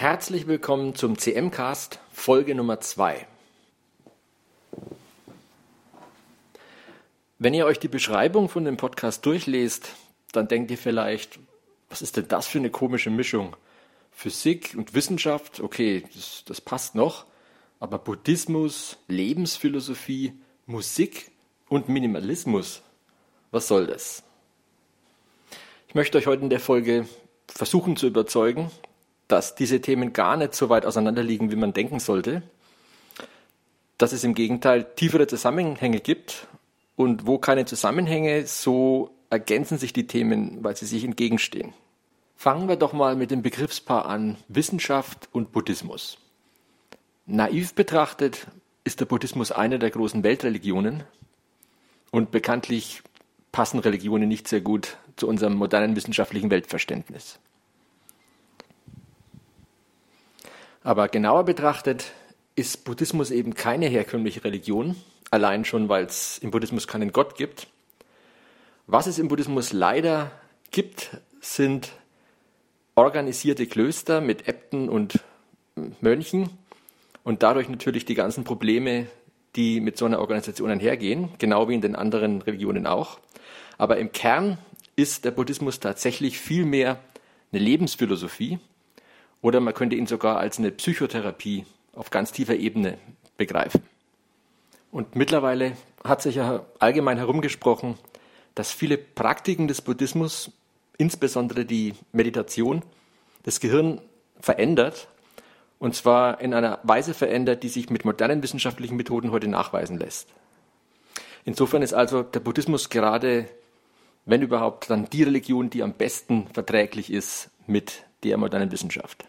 Herzlich willkommen zum CM-Cast, Folge Nummer 2. Wenn ihr euch die Beschreibung von dem Podcast durchlest, dann denkt ihr vielleicht, was ist denn das für eine komische Mischung? Physik und Wissenschaft, okay, das, das passt noch, aber Buddhismus, Lebensphilosophie, Musik und Minimalismus, was soll das? Ich möchte euch heute in der Folge versuchen zu überzeugen, dass diese Themen gar nicht so weit auseinander liegen, wie man denken sollte, dass es im Gegenteil tiefere Zusammenhänge gibt und wo keine Zusammenhänge, so ergänzen sich die Themen, weil sie sich entgegenstehen. Fangen wir doch mal mit dem Begriffspaar an Wissenschaft und Buddhismus. Naiv betrachtet ist der Buddhismus eine der großen Weltreligionen und bekanntlich passen Religionen nicht sehr gut zu unserem modernen wissenschaftlichen Weltverständnis. Aber genauer betrachtet ist Buddhismus eben keine herkömmliche Religion, allein schon, weil es im Buddhismus keinen Gott gibt. Was es im Buddhismus leider gibt, sind organisierte Klöster mit Äbten und Mönchen und dadurch natürlich die ganzen Probleme, die mit so einer Organisation einhergehen, genau wie in den anderen Religionen auch. Aber im Kern ist der Buddhismus tatsächlich viel mehr eine Lebensphilosophie oder man könnte ihn sogar als eine Psychotherapie auf ganz tiefer Ebene begreifen. Und mittlerweile hat sich ja allgemein herumgesprochen, dass viele Praktiken des Buddhismus, insbesondere die Meditation, das Gehirn verändert. Und zwar in einer Weise verändert, die sich mit modernen wissenschaftlichen Methoden heute nachweisen lässt. Insofern ist also der Buddhismus gerade, wenn überhaupt, dann die Religion, die am besten verträglich ist mit der modernen Wissenschaft.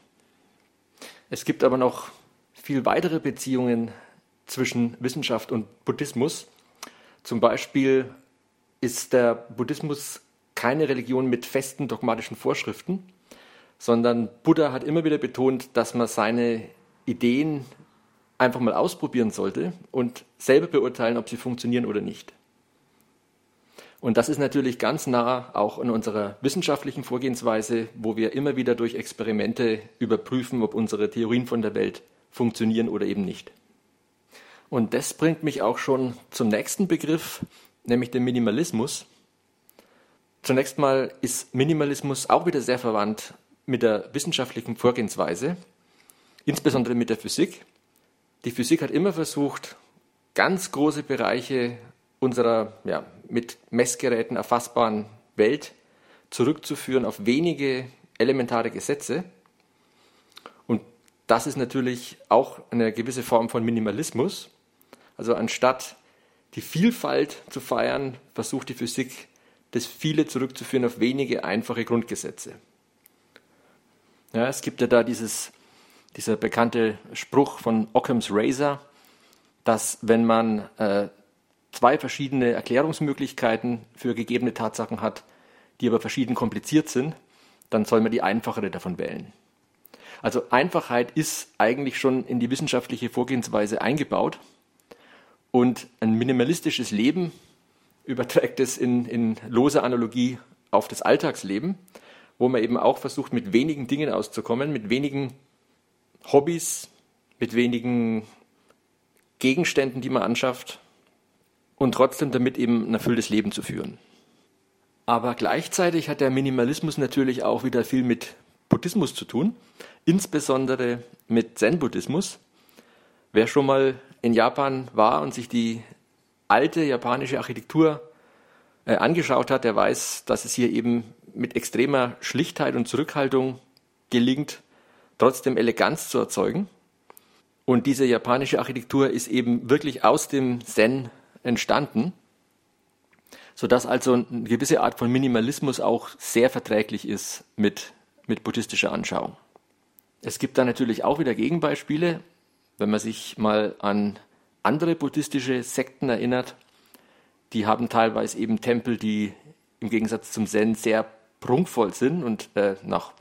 Es gibt aber noch viel weitere Beziehungen zwischen Wissenschaft und Buddhismus. Zum Beispiel ist der Buddhismus keine Religion mit festen dogmatischen Vorschriften, sondern Buddha hat immer wieder betont, dass man seine Ideen einfach mal ausprobieren sollte und selber beurteilen, ob sie funktionieren oder nicht. Und das ist natürlich ganz nah auch in unserer wissenschaftlichen Vorgehensweise, wo wir immer wieder durch Experimente überprüfen, ob unsere Theorien von der Welt funktionieren oder eben nicht. Und das bringt mich auch schon zum nächsten Begriff, nämlich dem Minimalismus. Zunächst mal ist Minimalismus auch wieder sehr verwandt mit der wissenschaftlichen Vorgehensweise, insbesondere mit der Physik. Die Physik hat immer versucht, ganz große Bereiche unserer ja, mit Messgeräten erfassbaren Welt zurückzuführen auf wenige elementare Gesetze. Und das ist natürlich auch eine gewisse Form von Minimalismus. Also anstatt die Vielfalt zu feiern, versucht die Physik, das Viele zurückzuführen auf wenige einfache Grundgesetze. Ja, es gibt ja da dieses, dieser bekannte Spruch von Occam's Razor, dass wenn man äh, zwei verschiedene Erklärungsmöglichkeiten für gegebene Tatsachen hat, die aber verschieden kompliziert sind, dann soll man die einfachere davon wählen. Also Einfachheit ist eigentlich schon in die wissenschaftliche Vorgehensweise eingebaut und ein minimalistisches Leben überträgt es in, in loser Analogie auf das Alltagsleben, wo man eben auch versucht, mit wenigen Dingen auszukommen, mit wenigen Hobbys, mit wenigen Gegenständen, die man anschafft und trotzdem damit eben ein erfülltes Leben zu führen. Aber gleichzeitig hat der Minimalismus natürlich auch wieder viel mit Buddhismus zu tun, insbesondere mit Zen-Buddhismus. Wer schon mal in Japan war und sich die alte japanische Architektur äh, angeschaut hat, der weiß, dass es hier eben mit extremer Schlichtheit und Zurückhaltung gelingt, trotzdem Eleganz zu erzeugen. Und diese japanische Architektur ist eben wirklich aus dem Zen entstanden, sodass also eine gewisse Art von Minimalismus auch sehr verträglich ist mit, mit buddhistischer Anschauung. Es gibt da natürlich auch wieder Gegenbeispiele, wenn man sich mal an andere buddhistische Sekten erinnert. Die haben teilweise eben Tempel, die im Gegensatz zum Zen sehr prunkvoll sind und äh, nach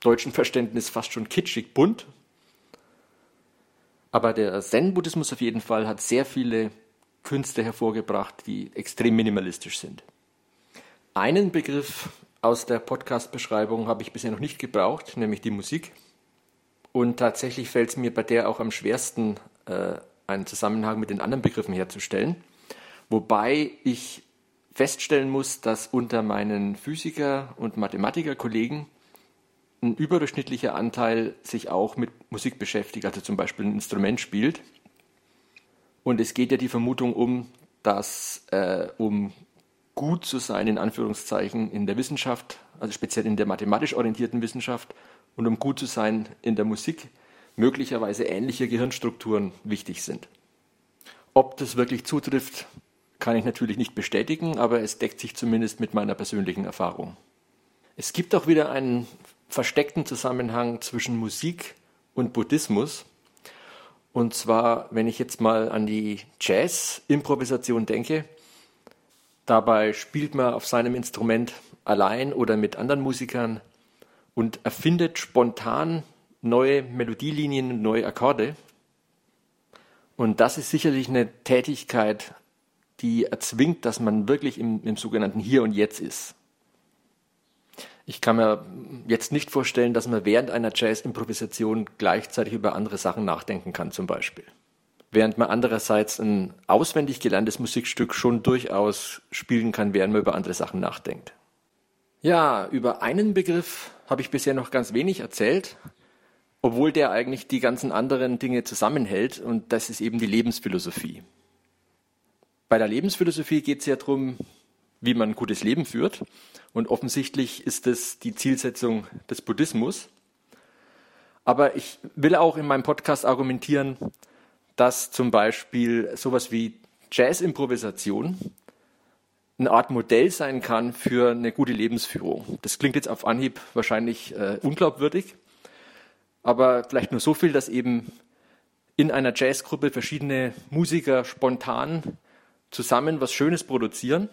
deutschem Verständnis fast schon kitschig bunt. Aber der Zen-Buddhismus auf jeden Fall hat sehr viele Künste hervorgebracht, die extrem minimalistisch sind. Einen Begriff aus der Podcast-Beschreibung habe ich bisher noch nicht gebraucht, nämlich die Musik. Und tatsächlich fällt es mir bei der auch am schwersten, äh, einen Zusammenhang mit den anderen Begriffen herzustellen. Wobei ich feststellen muss, dass unter meinen Physiker- und Mathematikerkollegen ein überdurchschnittlicher Anteil sich auch mit Musik beschäftigt, also zum Beispiel ein Instrument spielt. Und es geht ja die Vermutung um, dass äh, um gut zu sein, in Anführungszeichen, in der Wissenschaft, also speziell in der mathematisch orientierten Wissenschaft und um gut zu sein in der Musik, möglicherweise ähnliche Gehirnstrukturen wichtig sind. Ob das wirklich zutrifft, kann ich natürlich nicht bestätigen, aber es deckt sich zumindest mit meiner persönlichen Erfahrung. Es gibt auch wieder einen versteckten Zusammenhang zwischen Musik und Buddhismus. Und zwar, wenn ich jetzt mal an die Jazz-Improvisation denke, dabei spielt man auf seinem Instrument allein oder mit anderen Musikern und erfindet spontan neue Melodielinien und neue Akkorde. Und das ist sicherlich eine Tätigkeit, die erzwingt, dass man wirklich im, im sogenannten Hier und Jetzt ist. Ich kann mir jetzt nicht vorstellen, dass man während einer Jazz-Improvisation gleichzeitig über andere Sachen nachdenken kann, zum Beispiel. Während man andererseits ein auswendig gelerntes Musikstück schon durchaus spielen kann, während man über andere Sachen nachdenkt. Ja, über einen Begriff habe ich bisher noch ganz wenig erzählt, obwohl der eigentlich die ganzen anderen Dinge zusammenhält, und das ist eben die Lebensphilosophie. Bei der Lebensphilosophie geht es ja darum, wie man ein gutes Leben führt. Und offensichtlich ist es die Zielsetzung des Buddhismus. Aber ich will auch in meinem Podcast argumentieren, dass zum Beispiel sowas wie Jazz-Improvisation eine Art Modell sein kann für eine gute Lebensführung. Das klingt jetzt auf Anhieb wahrscheinlich äh, unglaubwürdig, aber vielleicht nur so viel, dass eben in einer Jazzgruppe verschiedene Musiker spontan zusammen was Schönes produzieren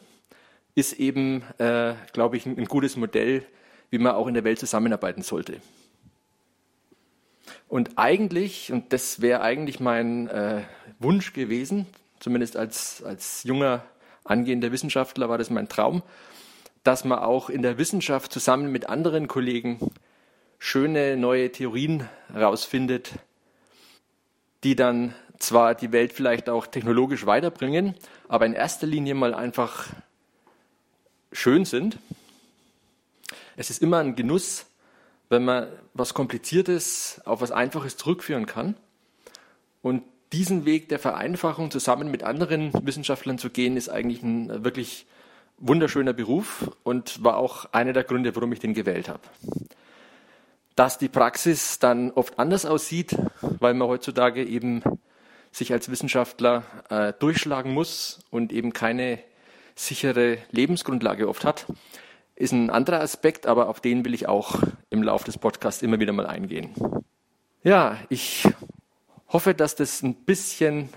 ist eben, äh, glaube ich, ein, ein gutes Modell, wie man auch in der Welt zusammenarbeiten sollte. Und eigentlich, und das wäre eigentlich mein äh, Wunsch gewesen, zumindest als, als junger angehender Wissenschaftler war das mein Traum, dass man auch in der Wissenschaft zusammen mit anderen Kollegen schöne neue Theorien herausfindet, die dann zwar die Welt vielleicht auch technologisch weiterbringen, aber in erster Linie mal einfach schön sind. Es ist immer ein Genuss, wenn man was Kompliziertes auf was Einfaches zurückführen kann. Und diesen Weg der Vereinfachung zusammen mit anderen Wissenschaftlern zu gehen, ist eigentlich ein wirklich wunderschöner Beruf und war auch einer der Gründe, warum ich den gewählt habe. Dass die Praxis dann oft anders aussieht, weil man heutzutage eben sich als Wissenschaftler äh, durchschlagen muss und eben keine sichere Lebensgrundlage oft hat, ist ein anderer Aspekt, aber auf den will ich auch im Laufe des Podcasts immer wieder mal eingehen. Ja, ich hoffe, dass das ein bisschen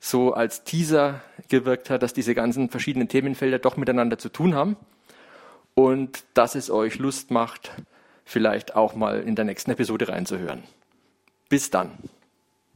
so als Teaser gewirkt hat, dass diese ganzen verschiedenen Themenfelder doch miteinander zu tun haben und dass es euch Lust macht, vielleicht auch mal in der nächsten Episode reinzuhören. Bis dann.